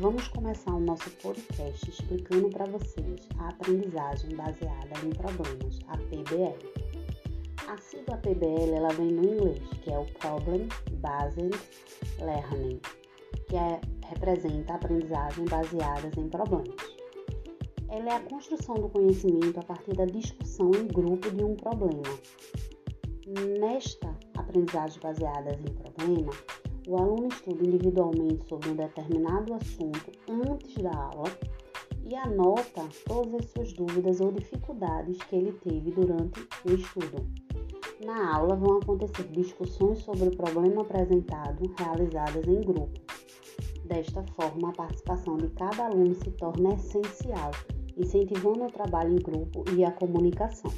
Vamos começar o nosso podcast explicando para vocês a aprendizagem baseada em problemas, a PBL. A sigla PBL ela vem no inglês, que é o Problem Based Learning, que é, representa a aprendizagem baseada em problemas. Ela é a construção do conhecimento a partir da discussão em grupo de um problema. Nesta aprendizagem baseada em problema, o aluno estuda individualmente sobre um determinado assunto antes da aula e anota todas as suas dúvidas ou dificuldades que ele teve durante o estudo. Na aula vão acontecer discussões sobre o problema apresentado realizadas em grupo. Desta forma, a participação de cada aluno se torna essencial, incentivando o trabalho em grupo e a comunicação.